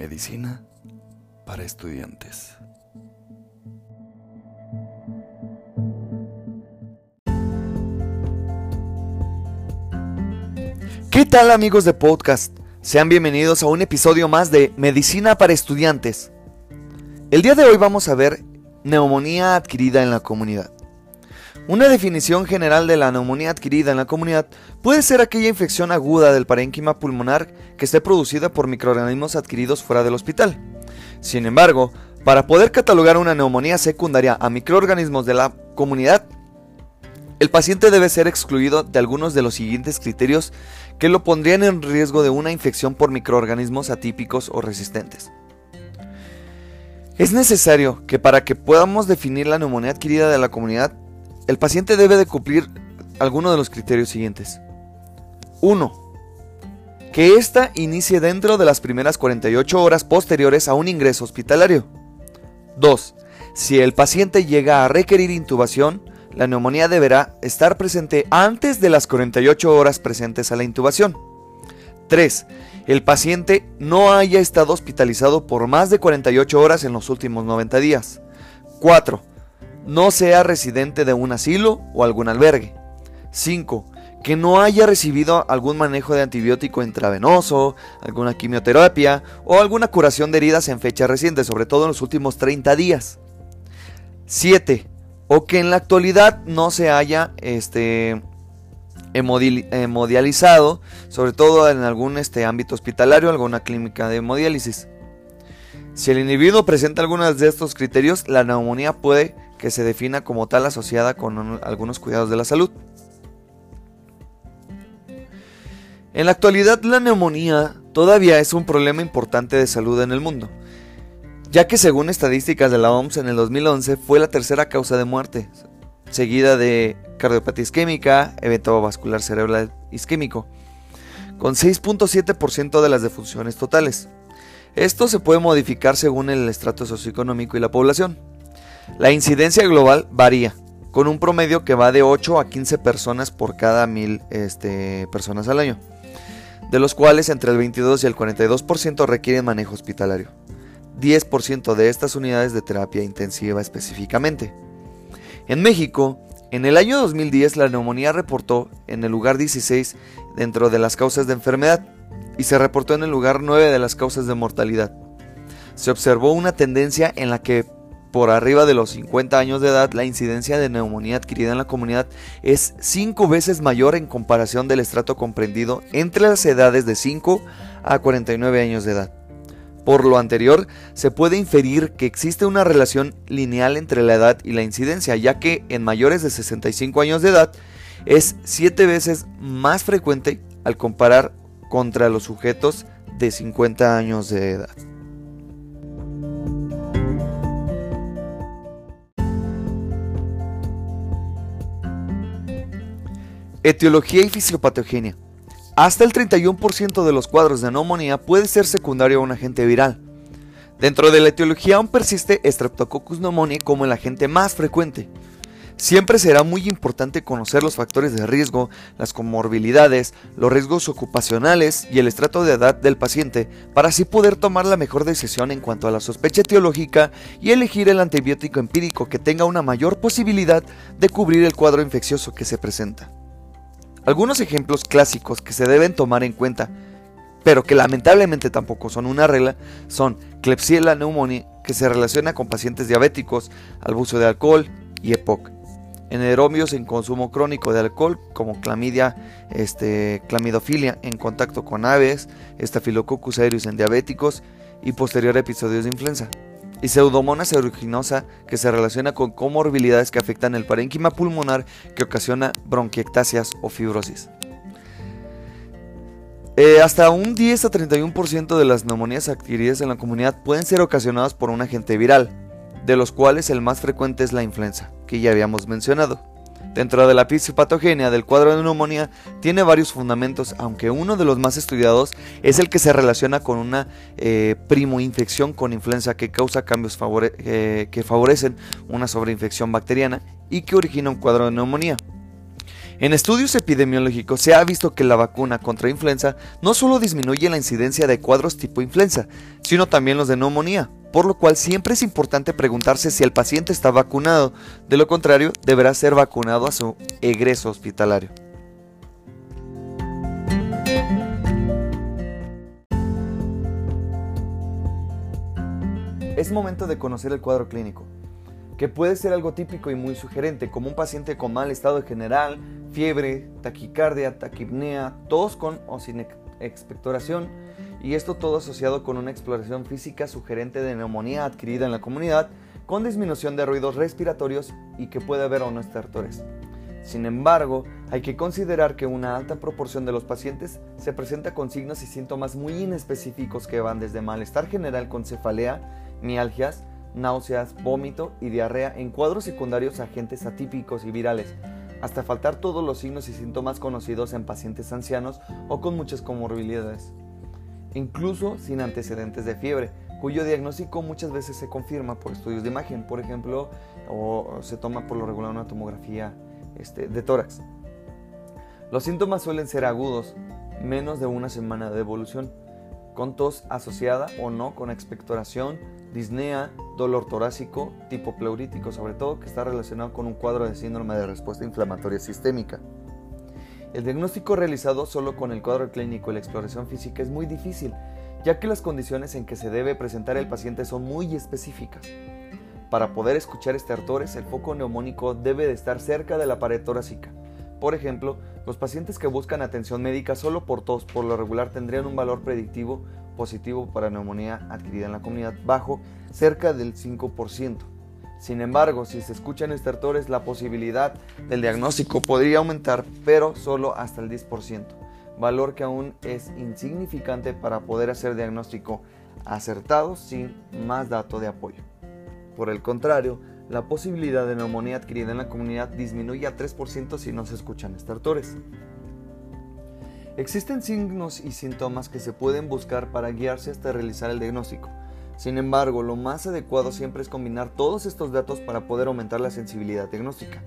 Medicina para estudiantes. ¿Qué tal amigos de podcast? Sean bienvenidos a un episodio más de Medicina para estudiantes. El día de hoy vamos a ver neumonía adquirida en la comunidad. Una definición general de la neumonía adquirida en la comunidad puede ser aquella infección aguda del parénquima pulmonar que esté producida por microorganismos adquiridos fuera del hospital. Sin embargo, para poder catalogar una neumonía secundaria a microorganismos de la comunidad, el paciente debe ser excluido de algunos de los siguientes criterios que lo pondrían en riesgo de una infección por microorganismos atípicos o resistentes. Es necesario que para que podamos definir la neumonía adquirida de la comunidad el paciente debe de cumplir algunos de los criterios siguientes. 1. Que ésta inicie dentro de las primeras 48 horas posteriores a un ingreso hospitalario. 2. Si el paciente llega a requerir intubación, la neumonía deberá estar presente antes de las 48 horas presentes a la intubación. 3. El paciente no haya estado hospitalizado por más de 48 horas en los últimos 90 días. 4 no sea residente de un asilo o algún albergue. 5. Que no haya recibido algún manejo de antibiótico intravenoso, alguna quimioterapia o alguna curación de heridas en fecha reciente, sobre todo en los últimos 30 días. 7. O que en la actualidad no se haya este, hemodializado, sobre todo en algún este, ámbito hospitalario, alguna clínica de hemodiálisis. Si el individuo presenta algunos de estos criterios, la neumonía puede que se defina como tal asociada con algunos cuidados de la salud. En la actualidad la neumonía todavía es un problema importante de salud en el mundo, ya que según estadísticas de la OMS en el 2011 fue la tercera causa de muerte, seguida de cardiopatía isquémica, evento vascular cerebral isquémico, con 6.7% de las defunciones totales. Esto se puede modificar según el estrato socioeconómico y la población. La incidencia global varía, con un promedio que va de 8 a 15 personas por cada mil este, personas al año, de los cuales entre el 22 y el 42% requieren manejo hospitalario. 10% de estas unidades de terapia intensiva específicamente. En México, en el año 2010 la neumonía reportó en el lugar 16 dentro de las causas de enfermedad y se reportó en el lugar 9 de las causas de mortalidad. Se observó una tendencia en la que por arriba de los 50 años de edad, la incidencia de neumonía adquirida en la comunidad es 5 veces mayor en comparación del estrato comprendido entre las edades de 5 a 49 años de edad. Por lo anterior, se puede inferir que existe una relación lineal entre la edad y la incidencia, ya que en mayores de 65 años de edad es 7 veces más frecuente al comparar contra los sujetos de 50 años de edad. Etiología y fisiopatogenia. Hasta el 31% de los cuadros de neumonía puede ser secundario a un agente viral. Dentro de la etiología aún persiste Streptococcus pneumoniae como el agente más frecuente. Siempre será muy importante conocer los factores de riesgo, las comorbilidades, los riesgos ocupacionales y el estrato de edad del paciente para así poder tomar la mejor decisión en cuanto a la sospecha etiológica y elegir el antibiótico empírico que tenga una mayor posibilidad de cubrir el cuadro infeccioso que se presenta. Algunos ejemplos clásicos que se deben tomar en cuenta, pero que lamentablemente tampoco son una regla, son Klebsiella pneumoniae, que se relaciona con pacientes diabéticos, abuso de alcohol y EPOC. Eneromios en consumo crónico de alcohol, como clamidia, este, clamidofilia en contacto con aves, estafilococcus aureus en diabéticos y posterior episodios de influenza y Pseudomonas aeruginosa que se relaciona con comorbilidades que afectan el parénquima pulmonar que ocasiona bronquiectasias o fibrosis. Eh, hasta un 10 a 31% de las neumonías adquiridas en la comunidad pueden ser ocasionadas por un agente viral, de los cuales el más frecuente es la influenza, que ya habíamos mencionado. Dentro de la fisiopatogenia del cuadro de neumonía tiene varios fundamentos, aunque uno de los más estudiados es el que se relaciona con una eh, primoinfección con influenza que causa cambios eh, que favorecen una sobreinfección bacteriana y que origina un cuadro de neumonía. En estudios epidemiológicos se ha visto que la vacuna contra influenza no solo disminuye la incidencia de cuadros tipo influenza, sino también los de neumonía, por lo cual siempre es importante preguntarse si el paciente está vacunado, de lo contrario deberá ser vacunado a su egreso hospitalario. Es momento de conocer el cuadro clínico, que puede ser algo típico y muy sugerente, como un paciente con mal estado general, fiebre, taquicardia, taquipnea, tos con o sin expectoración, y esto todo asociado con una exploración física sugerente de neumonía adquirida en la comunidad, con disminución de ruidos respiratorios y que puede haber o no estertores. Sin embargo, hay que considerar que una alta proporción de los pacientes se presenta con signos y síntomas muy inespecíficos que van desde malestar general con cefalea, mialgias, náuseas, vómito y diarrea en cuadros secundarios a agentes atípicos y virales, hasta faltar todos los signos y síntomas conocidos en pacientes ancianos o con muchas comorbilidades, incluso sin antecedentes de fiebre, cuyo diagnóstico muchas veces se confirma por estudios de imagen, por ejemplo, o se toma por lo regular una tomografía este, de tórax. Los síntomas suelen ser agudos, menos de una semana de evolución, con tos asociada o no con expectoración, disnea, dolor torácico, tipo pleurítico sobre todo, que está relacionado con un cuadro de síndrome de respuesta inflamatoria sistémica. El diagnóstico realizado solo con el cuadro clínico y la exploración física es muy difícil, ya que las condiciones en que se debe presentar el paciente son muy específicas. Para poder escuchar estertores, el foco neumónico debe de estar cerca de la pared torácica. Por ejemplo, los pacientes que buscan atención médica solo por tos por lo regular tendrían un valor predictivo positivo para neumonía adquirida en la comunidad bajo cerca del 5%. Sin embargo, si se escuchan estertores, la posibilidad del diagnóstico podría aumentar, pero solo hasta el 10%, valor que aún es insignificante para poder hacer diagnóstico acertado sin más dato de apoyo. Por el contrario, la posibilidad de neumonía adquirida en la comunidad disminuye a 3% si no se escuchan estertores. Existen signos y síntomas que se pueden buscar para guiarse hasta realizar el diagnóstico. Sin embargo, lo más adecuado siempre es combinar todos estos datos para poder aumentar la sensibilidad diagnóstica.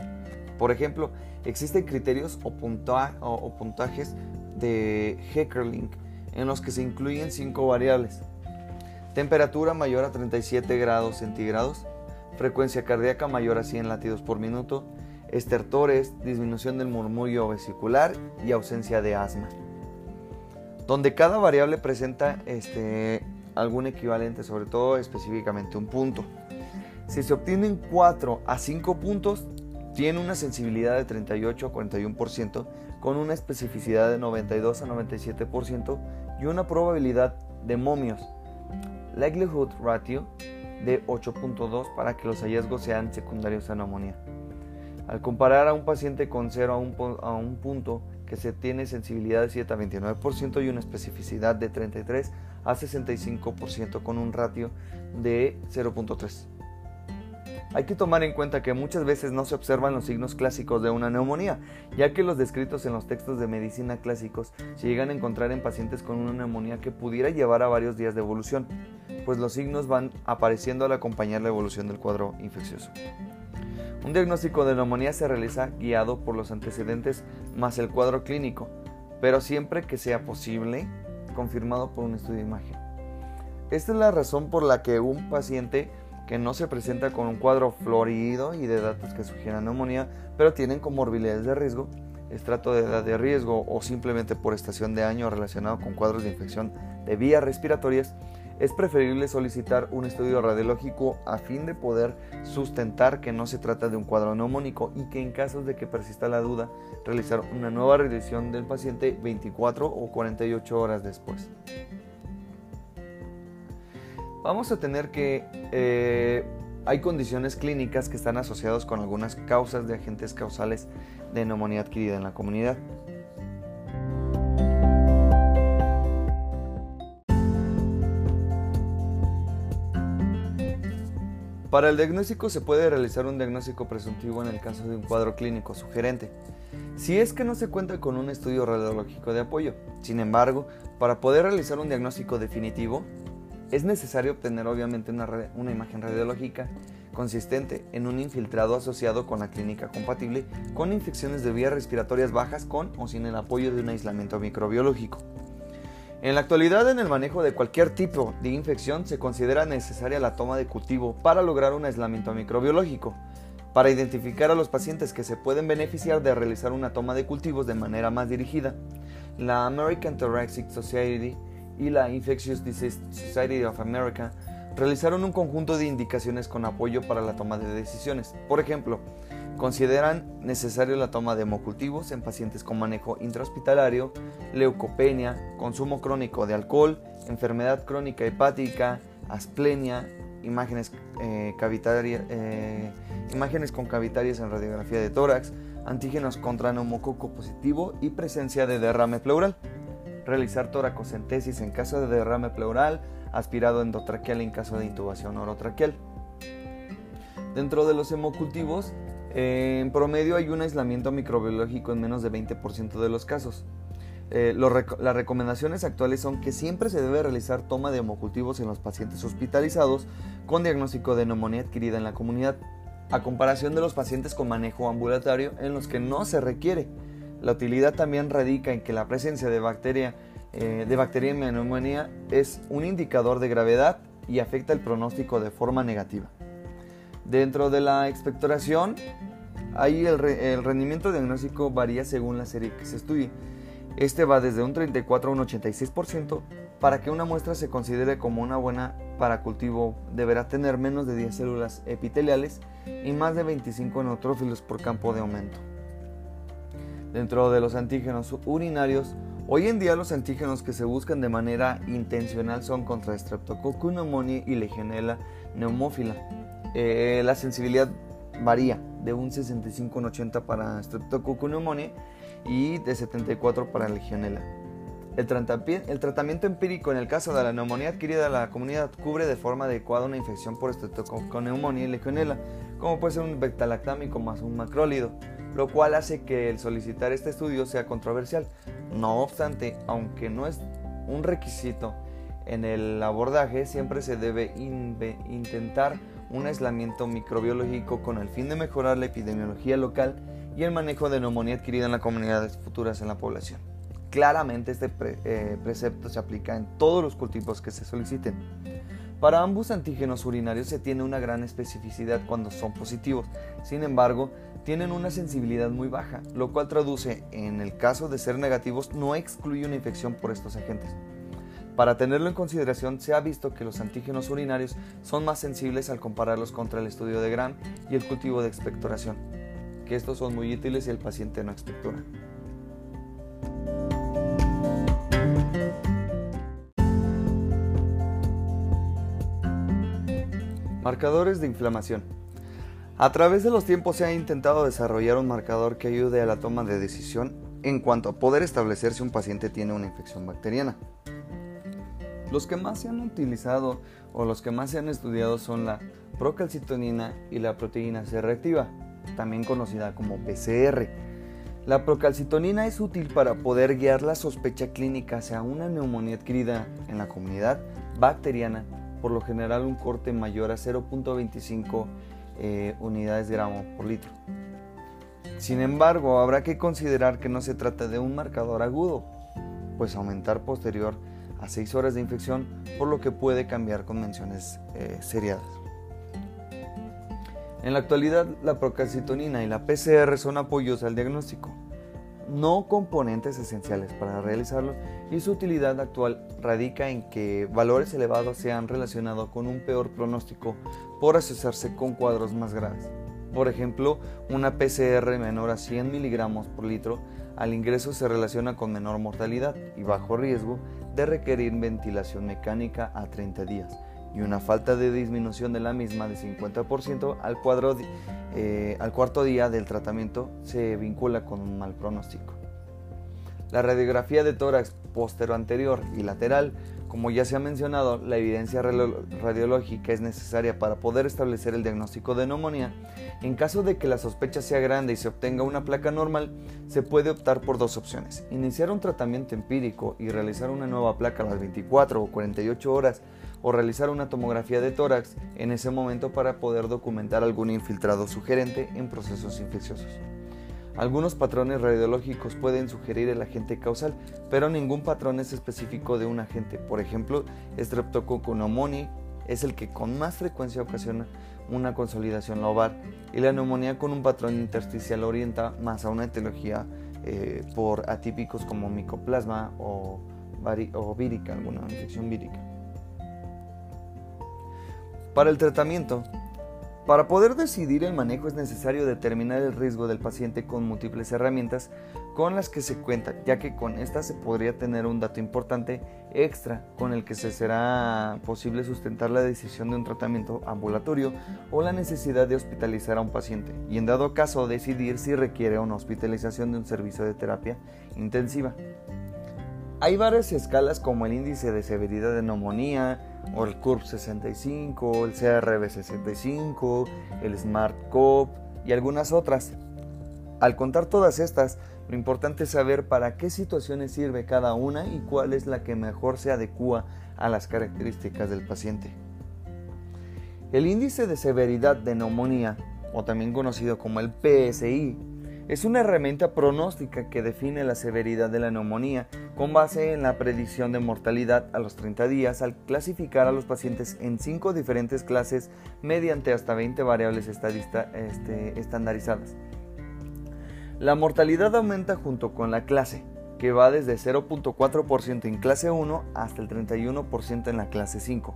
Por ejemplo, existen criterios o, puntajes de Heckerling en los que se incluyen cinco variables. Temperatura mayor a 37 grados centígrados, frecuencia cardíaca mayor a 100 latidos por minuto, estertores, disminución del murmullo vesicular y ausencia de asma. Donde cada variable presenta este, algún equivalente, sobre todo específicamente un punto. Si se obtienen 4 a 5 puntos, tiene una sensibilidad de 38 a 41%, con una especificidad de 92 a 97% y una probabilidad de momios, likelihood ratio, de 8.2 para que los hallazgos sean secundarios a neumonía. Al comparar a un paciente con 0 a un, a un punto que se tiene sensibilidad de 7 a 29% y una especificidad de 33 a 65% con un ratio de 0.3. Hay que tomar en cuenta que muchas veces no se observan los signos clásicos de una neumonía, ya que los descritos en los textos de medicina clásicos se llegan a encontrar en pacientes con una neumonía que pudiera llevar a varios días de evolución, pues los signos van apareciendo al acompañar la evolución del cuadro infeccioso. Un diagnóstico de neumonía se realiza guiado por los antecedentes más el cuadro clínico, pero siempre que sea posible, confirmado por un estudio de imagen. Esta es la razón por la que un paciente que no se presenta con un cuadro florido y de datos que sugieran neumonía, pero tienen comorbilidades de riesgo, estrato de edad de riesgo o simplemente por estación de año relacionado con cuadros de infección de vías respiratorias, es preferible solicitar un estudio radiológico a fin de poder sustentar que no se trata de un cuadro neumónico y que en casos de que persista la duda, realizar una nueva revisión del paciente 24 o 48 horas después vamos a tener que eh, hay condiciones clínicas que están asociadas con algunas causas de agentes causales de neumonía adquirida en la comunidad. Para el diagnóstico se puede realizar un diagnóstico presuntivo en el caso de un cuadro clínico sugerente, si es que no se cuenta con un estudio radiológico de apoyo. Sin embargo, para poder realizar un diagnóstico definitivo, es necesario obtener obviamente una, imagen radiológica consistente en un infiltrado asociado con la clínica compatible con infecciones de vías respiratorias bajas con o sin el apoyo de un aislamiento microbiológico. En la actualidad, en el manejo de cualquier tipo de infección se considera necesaria la toma de cultivo para lograr un aislamiento microbiológico. Para identificar a los pacientes que se pueden beneficiar de realizar una toma de cultivos de manera más dirigida, la American Thoracic Society y la Infectious Disease Society of America realizaron un conjunto de indicaciones con apoyo para la toma de decisiones. Por ejemplo, consideran necesario la toma de hemocultivos en pacientes con manejo intrahospitalario, leucopenia, consumo crónico de alcohol, enfermedad crónica hepática, asplenia, imágenes, eh, eh, imágenes con cavitarias en radiografía de tórax, antígenos contra neumococo positivo y presencia de derrame pleural. Realizar toracocentesis en caso de derrame pleural, aspirado endotraqueal en caso de intubación orotraqueal. Dentro de los hemocultivos, en promedio hay un aislamiento microbiológico en menos de 20% de los casos. Eh, las recomendaciones actuales son que siempre se debe realizar toma de hemocultivos en los pacientes hospitalizados con diagnóstico de neumonía adquirida en la comunidad, a comparación de los pacientes con manejo ambulatorio en los que no se requiere. La utilidad también radica en que la presencia de bacteria eh, de bacteria en neumonía es un indicador de gravedad y afecta el pronóstico de forma negativa. Dentro de la expectoración, ahí el, rendimiento diagnóstico varía según la serie que se estudie. Este va desde un 34 a un 86%. Para que una muestra se considere como una buena para cultivo, deberá tener menos de 10 células epiteliales y más de 25 neutrófilos por campo de aumento. Dentro de los antígenos urinarios, Hoy en día los antígenos que se buscan de manera intencional son contra Streptococcus pneumoniae y Legionella pneumófila. Eh, la sensibilidad varía de un 65 en 80 para Streptococcus pneumoniae y de 74 para Legionella. El, el tratamiento empírico en el caso de la neumonía adquirida la comunidad cubre de forma adecuada una infección por Streptococcus pneumoniae y Legionella, como puede ser un beta-lactámico más un macrólido lo cual hace que el solicitar este estudio sea controversial. No obstante, aunque no es un requisito en el abordaje, siempre se debe intentar un aislamiento microbiológico con el fin de mejorar la epidemiología local y el manejo de neumonía adquirida en las comunidades futuras en la población. Claramente este eh, precepto se aplica en todos los cultivos que se soliciten. Para ambos antígenos urinarios se tiene una gran especificidad cuando son positivos, sin embargo, tienen una sensibilidad muy baja, lo cual traduce, en el caso de ser negativos, no excluye una infección por estos agentes. Para tenerlo en consideración, se ha visto que los antígenos urinarios son más sensibles al compararlos contra el estudio de Gram y el cultivo de expectoración, que estos son muy útiles si el paciente no expectora. Marcadores de inflamación. A través de los tiempos se ha intentado desarrollar un marcador que ayude a la toma de decisión en cuanto a poder establecer si un paciente tiene una infección bacteriana. Los que más se han utilizado o los que más se han estudiado son la procalcitonina y la proteína C reactiva, también conocida como PCR. La procalcitonina es útil para poder guiar la sospecha clínica hacia una neumonía adquirida en la comunidad bacteriana por lo general un corte mayor a 0.25 eh, unidades de gramo por litro. Sin embargo, habrá que considerar que no se trata de un marcador agudo, pues aumentar posterior a 6 horas de infección, por lo que puede cambiar con menciones eh, seriadas. En la actualidad, la procalcitonina y la PCR son apoyos al diagnóstico, no componentes esenciales para realizarlo y su utilidad actual radica en que valores elevados se han relacionado con un peor pronóstico por asociarse con cuadros más graves. Por ejemplo, una PCR menor a 100 miligramos por litro al ingreso se relaciona con menor mortalidad y bajo riesgo de requerir ventilación mecánica a 30 días y una falta de disminución de la misma de 50% al, cuadro, eh, al cuarto día del tratamiento se vincula con un mal pronóstico. La radiografía de tórax postero anterior y lateral, como ya se ha mencionado, la evidencia radiológica es necesaria para poder establecer el diagnóstico de neumonía. En caso de que la sospecha sea grande y se obtenga una placa normal, se puede optar por dos opciones. Iniciar un tratamiento empírico y realizar una nueva placa a las 24 o 48 horas o realizar una tomografía de tórax en ese momento para poder documentar algún infiltrado sugerente en procesos infecciosos. Algunos patrones radiológicos pueden sugerir el agente causal, pero ningún patrón es específico de un agente. Por ejemplo, Streptococcus es el que con más frecuencia ocasiona una consolidación lobar y la neumonía con un patrón intersticial orienta más a una etiología eh, por atípicos como micoplasma o, o vírica, alguna infección vírica. Para el tratamiento, para poder decidir el manejo es necesario determinar el riesgo del paciente con múltiples herramientas con las que se cuenta, ya que con estas se podría tener un dato importante extra con el que se será posible sustentar la decisión de un tratamiento ambulatorio o la necesidad de hospitalizar a un paciente y en dado caso decidir si requiere una hospitalización de un servicio de terapia intensiva. Hay varias escalas como el índice de severidad de neumonía, o el CURB 65, el CRB 65, el Smart COP y algunas otras. Al contar todas estas, lo importante es saber para qué situaciones sirve cada una y cuál es la que mejor se adecua a las características del paciente. El índice de severidad de neumonía, o también conocido como el PSI, es una herramienta pronóstica que define la severidad de la neumonía con base en la predicción de mortalidad a los 30 días al clasificar a los pacientes en 5 diferentes clases mediante hasta 20 variables este, estandarizadas. La mortalidad aumenta junto con la clase, que va desde 0.4% en clase 1 hasta el 31% en la clase 5.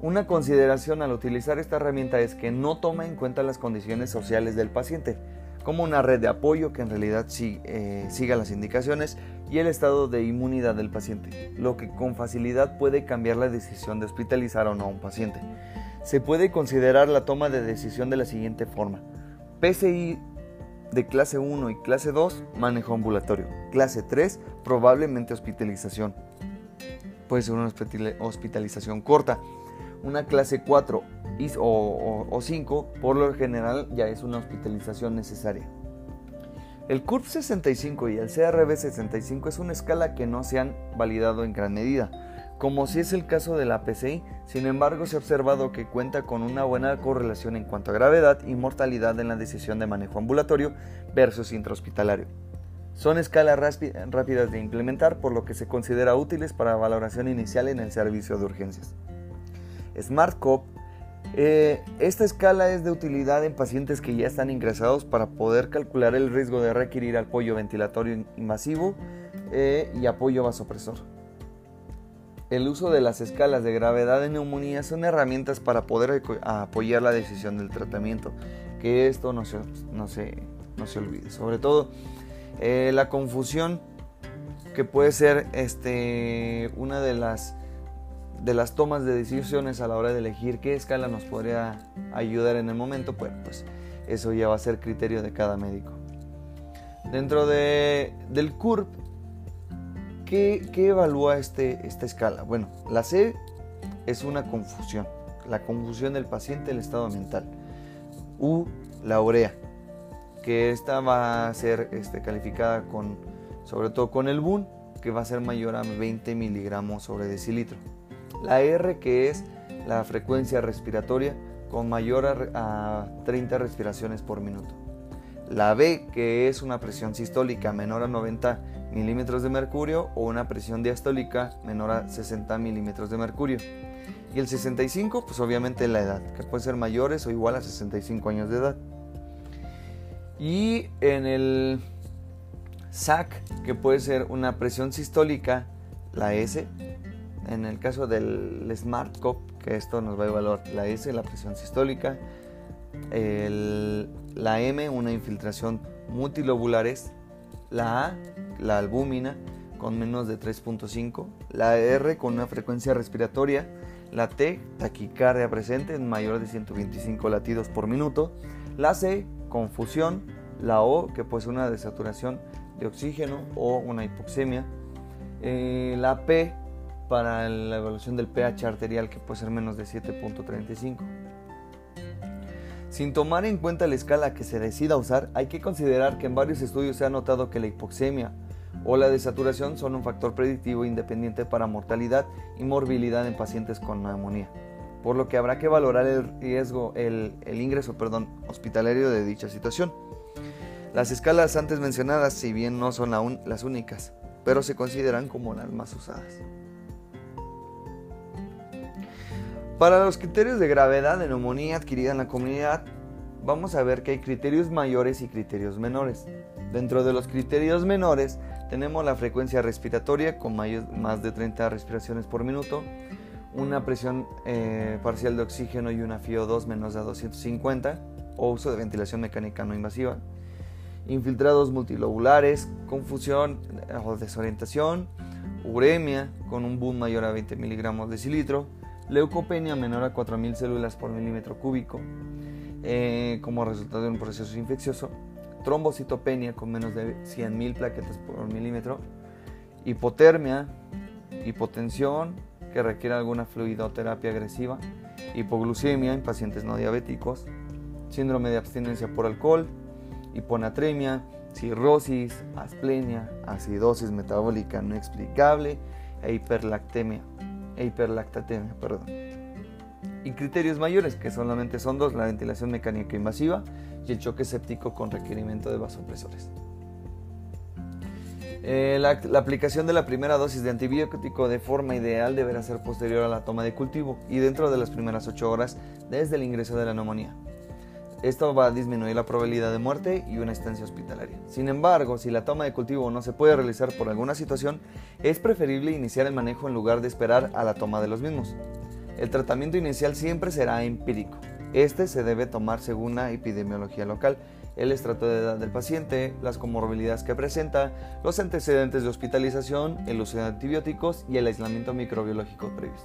Una consideración al utilizar esta herramienta es que no toma en cuenta las condiciones sociales del paciente, como una red de apoyo que en realidad eh, siga las indicaciones y el estado de inmunidad del paciente, lo que con facilidad puede cambiar la decisión de hospitalizar o no a un paciente. Se puede considerar la toma de decisión de la siguiente forma. PCI de clase 1 y clase 2, manejo ambulatorio. Clase 3, probablemente hospitalización. Puede ser una hospitalización corta. Una clase 4 o, 5, por lo general ya es una hospitalización necesaria. El CURB 65 y el CRB 65 es una escala que no se han validado en gran medida, como si es el caso de la PCI, sin embargo se ha observado que cuenta con una buena correlación en cuanto a gravedad y mortalidad en la decisión de manejo ambulatorio versus intrahospitalario. Son escalas rápidas de implementar, por lo que se considera útiles para valoración inicial en el servicio de urgencias. SmartCop eh, esta escala es de utilidad en pacientes que ya están ingresados para poder calcular el riesgo de requerir apoyo ventilatorio invasivo eh, y apoyo vasopresor. El uso de las escalas de gravedad de neumonía son herramientas para poder apoyar la decisión del tratamiento. Que esto no se, no no se olvide. Sobre todo eh, la confusión que puede ser este, una de las de las tomas de decisiones a la hora de elegir qué escala nos podría ayudar en el momento, pues, eso ya va a ser criterio de cada médico. Dentro de, del CURP, ¿qué, evalúa este, esta escala? Bueno, la C es una confusión, la confusión del paciente, el estado mental. U, la urea, que esta va a ser este, calificada con, sobre todo con el BUN, que va a ser mayor a 20 miligramos sobre decilitro. La R que es la frecuencia respiratoria con mayor a, 30 respiraciones por minuto. La B que es una presión sistólica menor a 90 milímetros de mercurio o una presión diastólica menor a 60 milímetros de mercurio. Y el 65 pues obviamente la edad, que puede ser mayores o igual a 65 años de edad. Y en el SAC, que puede ser una presión sistólica, la S, en el caso del Smart Cop, que esto nos va a evaluar la S, la presión sistólica, la M, una infiltración multilobulares, la A, la albúmina, con menos de 3.5, la R con una frecuencia respiratoria, la T, taquicardia presente en mayor de 125 latidos por minuto, la C, confusión, la O, que puede ser una desaturación de oxígeno o una hipoxemia, eh, la P, para la evaluación del pH arterial que puede ser menos de 7.35. Sin tomar en cuenta la escala que se decida usar, hay que considerar que en varios estudios se ha notado que la hipoxemia o la desaturación son un factor predictivo independiente para mortalidad y morbilidad en pacientes con neumonía, por lo que habrá que valorar el riesgo, el, ingreso perdón, hospitalario de dicha situación. Las escalas antes mencionadas, si bien no son las únicas, pero se consideran como las más usadas. Para los criterios de gravedad de neumonía adquirida en la comunidad, vamos a ver que hay criterios mayores y criterios menores. Dentro de los criterios menores tenemos la frecuencia respiratoria con más de 30 respiraciones por minuto, una presión eh, parcial de oxígeno y una FIO2 menos de 250 o uso de ventilación mecánica no invasiva, infiltrados multilobulares, confusión o desorientación, uremia con un boom mayor a 20 miligramos de cilitro, leucopenia menor a 4.000 células por milímetro cúbico eh, como resultado de un proceso infeccioso, trombocitopenia con menos de 100.000 plaquetas por milímetro, hipotermia, hipotensión que requiere alguna fluidoterapia agresiva, hipoglucemia en pacientes no diabéticos, síndrome de abstinencia por alcohol, hiponatremia, cirrosis, asplenia, acidosis metabólica no explicable e hiperlactemia e hiperlactatemia, perdón. Y criterios mayores, que solamente son dos, la ventilación mecánica invasiva y el choque séptico con requerimiento de vasopresores. Eh, la, la, aplicación de la primera dosis de antibiótico de forma ideal deberá ser posterior a la toma de cultivo y dentro de las primeras 8 horas desde el ingreso de la neumonía. Esto va a disminuir la probabilidad de muerte y una estancia hospitalaria. Sin embargo, si la toma de cultivo no se puede realizar por alguna situación, es preferible iniciar el manejo en lugar de esperar a la toma de los mismos. El tratamiento inicial siempre será empírico. Este se debe tomar según la epidemiología local, el estrato de edad del paciente, las comorbilidades que presenta, los antecedentes de hospitalización, el uso de antibióticos y el aislamiento microbiológico previos.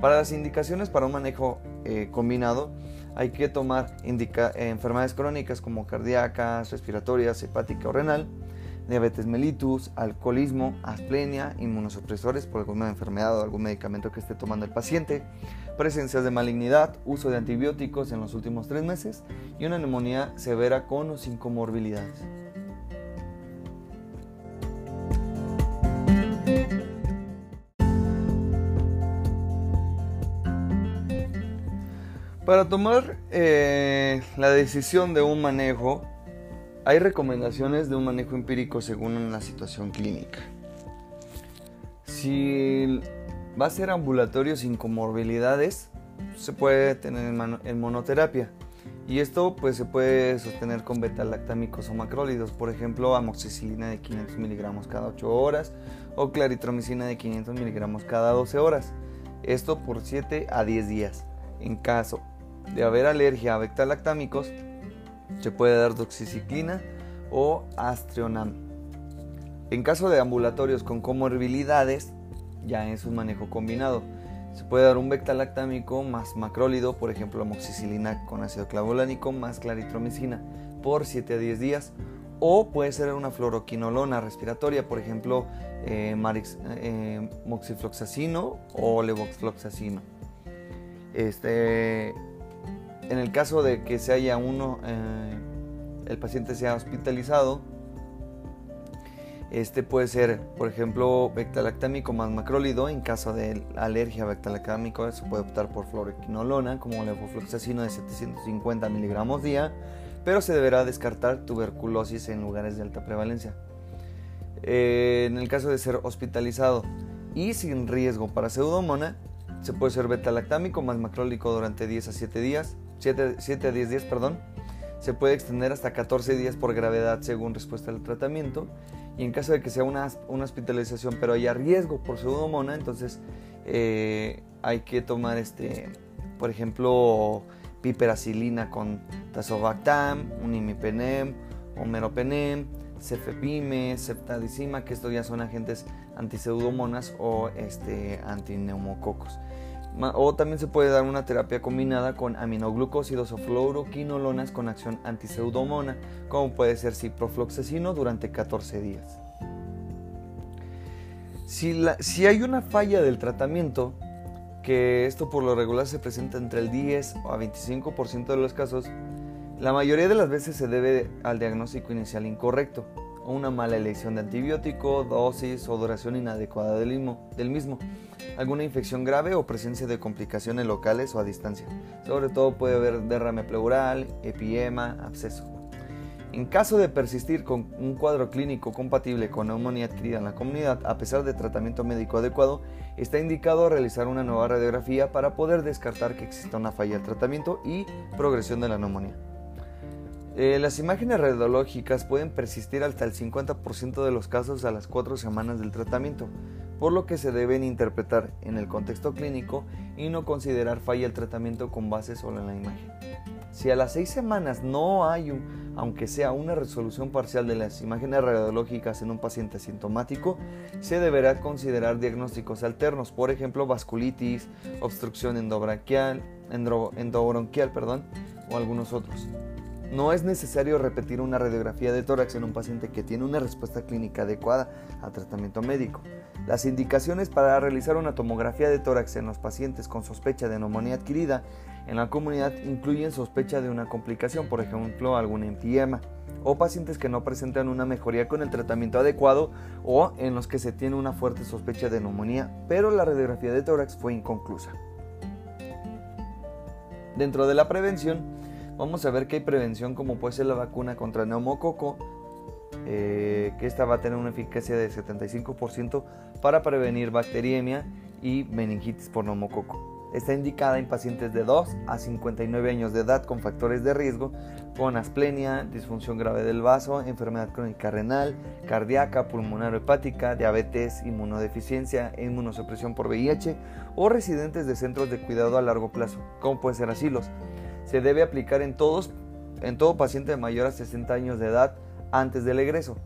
Para las indicaciones para un manejo eh, combinado, hay que tomar enfermedades crónicas como cardíacas, respiratorias, hepática o renal, diabetes mellitus, alcoholismo, asplenia, inmunosupresores por alguna enfermedad o algún medicamento que esté tomando el paciente, presencias de malignidad, uso de antibióticos en los últimos tres meses y una neumonía severa con o sin comorbilidades. Para tomar eh, la decisión de un manejo, hay recomendaciones de un manejo empírico según la situación clínica. Si va a ser ambulatorio sin comorbilidades, se puede tener en monoterapia. Y esto pues se puede sostener con beta-lactámicos o macrólidos, por ejemplo amoxicilina de 500 miligramos cada 8 horas o claritromicina de 500 miligramos cada 12 horas. Esto por 7 a 10 días. En caso de haber alergia a beta-lactámicos, se puede dar doxiciclina o astrionam. En caso de ambulatorios con comorbilidades, ya es un manejo combinado. Se puede dar un beta-lactámico más macrólido, por ejemplo amoxicilina con ácido clavulánico más claritromicina por 7 a 10 días. O puede ser una fluoroquinolona respiratoria, por ejemplo eh, eh, moxifloxacino o levoxfloxacino. Este, en el caso de que se haya uno, eh, el paciente sea hospitalizado, este puede ser, por ejemplo, bectalactámico más macrólido. En caso de alergia a bectalactámico, se puede optar por fluoroquinolona, como levofloxacino de 750 miligramos día, pero se deberá descartar tuberculosis en lugares de alta prevalencia. Eh, en el caso de ser hospitalizado y sin riesgo para pseudomona, se puede ser beta-lactámico más macrólico durante 10 a 7 días, 7, a 10 días, perdón. Se puede extender hasta 14 días por gravedad según respuesta al tratamiento. Y en caso de que sea una, una hospitalización, pero haya riesgo por pseudomona, entonces eh, hay que tomar, este, por ejemplo, piperacilina con tazobactam, un imipenem, meropenem, cefepime, ceftadicima, que estos ya son agentes antiseudomonas o este, antineumococos. O también se puede dar una terapia combinada con aminoglucósidos o fluoroquinolonas con acción antiseudomona, como puede ser ciprofloxacino durante 14 días. Si, si hay una falla del tratamiento, que esto por lo regular se presenta entre el 10 o a 25% de los casos, la mayoría de las veces se debe al diagnóstico inicial incorrecto. Una mala elección de antibiótico, dosis o duración inadecuada del mismo, alguna infección grave o presencia de complicaciones locales o a distancia. Sobre todo puede haber derrame pleural, epiema, absceso. En caso de persistir con un cuadro clínico compatible con neumonía adquirida en la comunidad, a pesar de tratamiento médico adecuado, está indicado realizar una nueva radiografía para poder descartar que exista una falla del tratamiento y progresión de la neumonía. Eh, las imágenes radiológicas pueden persistir hasta el 50% de los casos a las 4 semanas del tratamiento, por lo que se deben interpretar en el contexto clínico y no considerar falla del tratamiento con base solo en la imagen. Si a las 6 semanas no hay, un, aunque sea una resolución parcial de las imágenes radiológicas en un paciente asintomático, se deberá considerar diagnósticos alternos, por ejemplo vasculitis, obstrucción endobronquial, endobronquial perdón, o algunos otros. No es necesario repetir una radiografía de tórax en un paciente que tiene una respuesta clínica adecuada al tratamiento médico. Las indicaciones para realizar una tomografía de tórax en los pacientes con sospecha de neumonía adquirida en la comunidad incluyen sospecha de una complicación, por ejemplo algún empiema, o pacientes que no presentan una mejoría con el tratamiento adecuado o en los que se tiene una fuerte sospecha de neumonía, pero la radiografía de tórax fue inconclusa. Dentro de la prevención, vamos a ver que hay prevención como puede ser la vacuna contra neumococo, eh, que esta va a tener una eficacia de 75% para prevenir bacteriemia y meningitis por neumococo. Está indicada en pacientes de 2 a 59 años de edad con factores de riesgo, con asplenia, disfunción grave del vaso, enfermedad crónica renal, cardíaca, pulmonar o hepática, diabetes, inmunodeficiencia, inmunosupresión por VIH o residentes de centros de cuidado a largo plazo, como puede ser asilos se debe aplicar en, todos, en todo paciente mayor a 60 años de edad antes del egreso.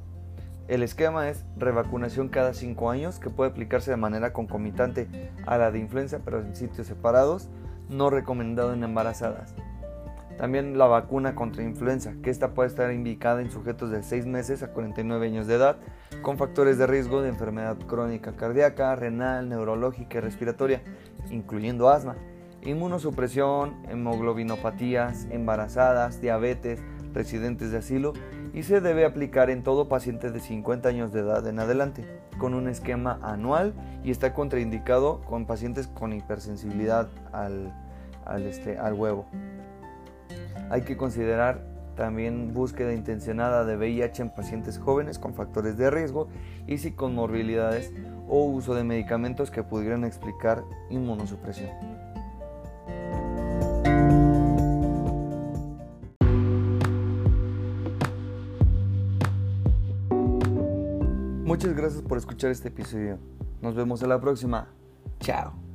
El esquema es revacunación cada 5 años que puede aplicarse de manera concomitante a la de influenza pero en sitios separados, no recomendado en embarazadas. También la vacuna contra influenza, que esta puede estar indicada en sujetos de 6 meses a 49 años de edad con factores de riesgo de enfermedad crónica cardíaca, renal, neurológica y respiratoria, incluyendo asma inmunosupresión, hemoglobinopatías, embarazadas, diabetes, residentes de asilo y se debe aplicar en todo paciente de 50 años de edad en adelante, con un esquema anual y está contraindicado con pacientes con hipersensibilidad al, al, este, al huevo. Hay que considerar también búsqueda intencionada de VIH en pacientes jóvenes con factores de riesgo y sin comorbilidades o uso de medicamentos que pudieran explicar inmunosupresión. Muchas gracias por escuchar este episodio. Nos vemos en la próxima. Chao.